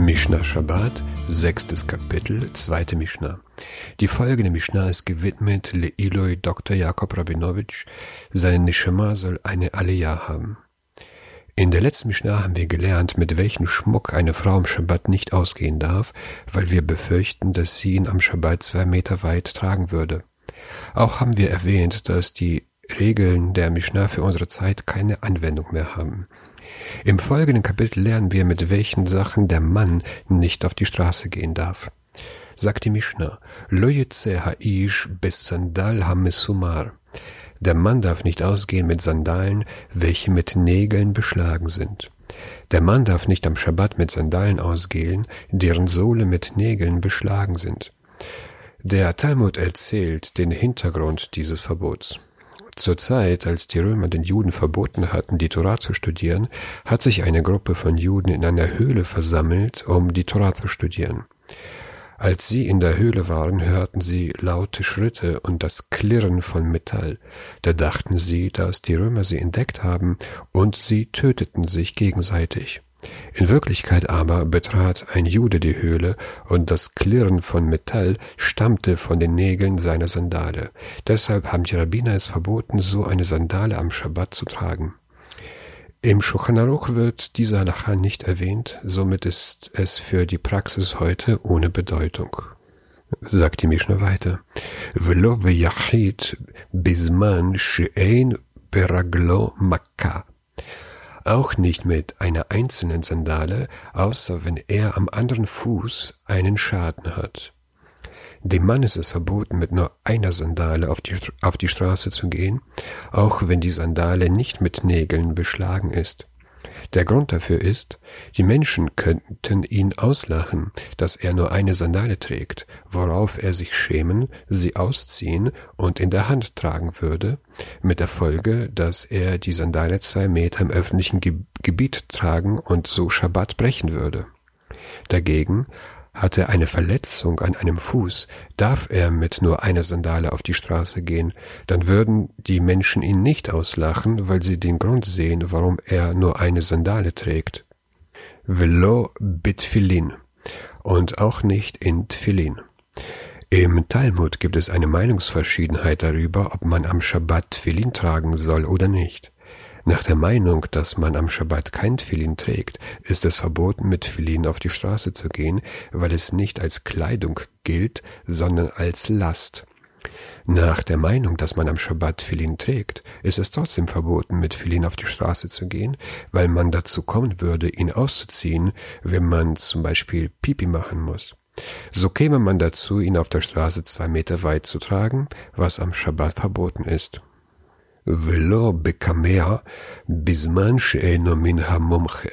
Mishnah Shabbat, sechstes Kapitel, zweite Mishnah. Die folgende Mishnah ist gewidmet Leiloi Dr. Jakob Rabinowitsch. Seine Neshama soll eine Aliyah haben. In der letzten Mishnah haben wir gelernt, mit welchem Schmuck eine Frau am Shabbat nicht ausgehen darf, weil wir befürchten, dass sie ihn am Shabbat zwei Meter weit tragen würde. Auch haben wir erwähnt, dass die Regeln der Mishnah für unsere Zeit keine Anwendung mehr haben. Im folgenden Kapitel lernen wir, mit welchen Sachen der Mann nicht auf die Straße gehen darf. Sagt die Mishnah, Lo ha'ish bis Sandal hamesumar. Der Mann darf nicht ausgehen mit Sandalen, welche mit Nägeln beschlagen sind. Der Mann darf nicht am Schabbat mit Sandalen ausgehen, deren Sohle mit Nägeln beschlagen sind. Der Talmud erzählt den Hintergrund dieses Verbots. Zur Zeit, als die Römer den Juden verboten hatten, die Torah zu studieren, hat sich eine Gruppe von Juden in einer Höhle versammelt, um die Torah zu studieren. Als sie in der Höhle waren, hörten sie laute Schritte und das Klirren von Metall. Da dachten sie, dass die Römer sie entdeckt haben, und sie töteten sich gegenseitig. In Wirklichkeit aber betrat ein Jude die Höhle, und das Klirren von Metall stammte von den Nägeln seiner Sandale. Deshalb haben die Rabbiner es verboten, so eine Sandale am Schabbat zu tragen. Im Shulchan wird dieser Halacha nicht erwähnt, somit ist es für die Praxis heute ohne Bedeutung. Sagt die Mishnah weiter. Velo v'yachid bisman she'ein peraglo makkah auch nicht mit einer einzelnen Sandale, außer wenn er am anderen Fuß einen Schaden hat. Dem Mann ist es verboten, mit nur einer Sandale auf die, auf die Straße zu gehen, auch wenn die Sandale nicht mit Nägeln beschlagen ist. Der Grund dafür ist, die Menschen könnten ihn auslachen, dass er nur eine Sandale trägt, worauf er sich schämen, sie ausziehen und in der Hand tragen würde, mit der Folge, dass er die Sandale zwei Meter im öffentlichen Gebiet tragen und so Schabbat brechen würde. Dagegen hat er eine Verletzung an einem Fuß, darf er mit nur einer Sandale auf die Straße gehen, dann würden die Menschen ihn nicht auslachen, weil sie den Grund sehen, warum er nur eine Sandale trägt. Velo bitfilin und auch nicht in Tfilin. Im Talmud gibt es eine Meinungsverschiedenheit darüber, ob man am Schabbat Tfilin tragen soll oder nicht. Nach der Meinung, dass man am Schabbat kein Tfilin trägt, ist es verboten, mit Tfilin auf die Straße zu gehen, weil es nicht als Kleidung gilt, sondern als Last. Nach der Meinung, dass man am Schabbat Tfilin trägt, ist es trotzdem verboten, mit Tfilin auf die Straße zu gehen, weil man dazu kommen würde, ihn auszuziehen, wenn man zum Beispiel Pipi machen muss. So käme man dazu, ihn auf der Straße zwei Meter weit zu tragen, was am Schabbat verboten ist. ולא בקמע בזמן שאינו מן המומחה.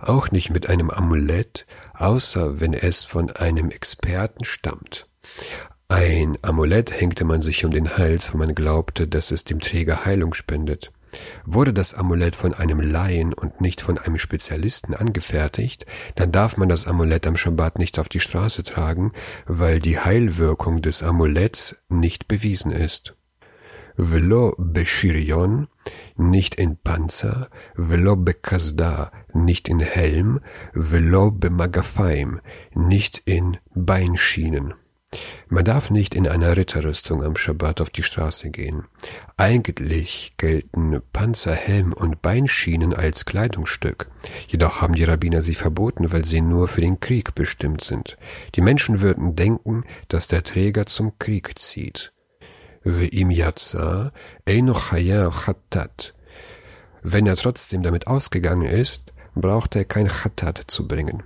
Auch nicht mit einem Amulett, außer wenn es von einem Experten stammt. Ein Amulett hängte man sich um den Hals, wo man glaubte, dass es dem Träger Heilung spendet. Wurde das Amulett von einem Laien und nicht von einem Spezialisten angefertigt, dann darf man das Amulett am Schabbat nicht auf die Straße tragen, weil die Heilwirkung des Amuletts nicht bewiesen ist velo beshirion, nicht in Panzer, velo bekasda, nicht in Helm, velo bemagafaim, nicht in Beinschienen. Man darf nicht in einer Ritterrüstung am Schabbat auf die Straße gehen. Eigentlich gelten Panzer, Helm und Beinschienen als Kleidungsstück. Jedoch haben die Rabbiner sie verboten, weil sie nur für den Krieg bestimmt sind. Die Menschen würden denken, dass der Träger zum Krieg zieht. Wenn er trotzdem damit ausgegangen ist, braucht er kein Chattat zu bringen.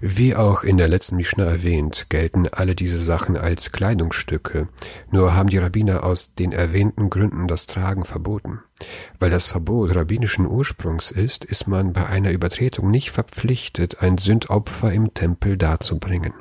Wie auch in der letzten Mishnah erwähnt, gelten alle diese Sachen als Kleidungsstücke, nur haben die Rabbiner aus den erwähnten Gründen das Tragen verboten. Weil das Verbot rabbinischen Ursprungs ist, ist man bei einer Übertretung nicht verpflichtet, ein Sündopfer im Tempel darzubringen.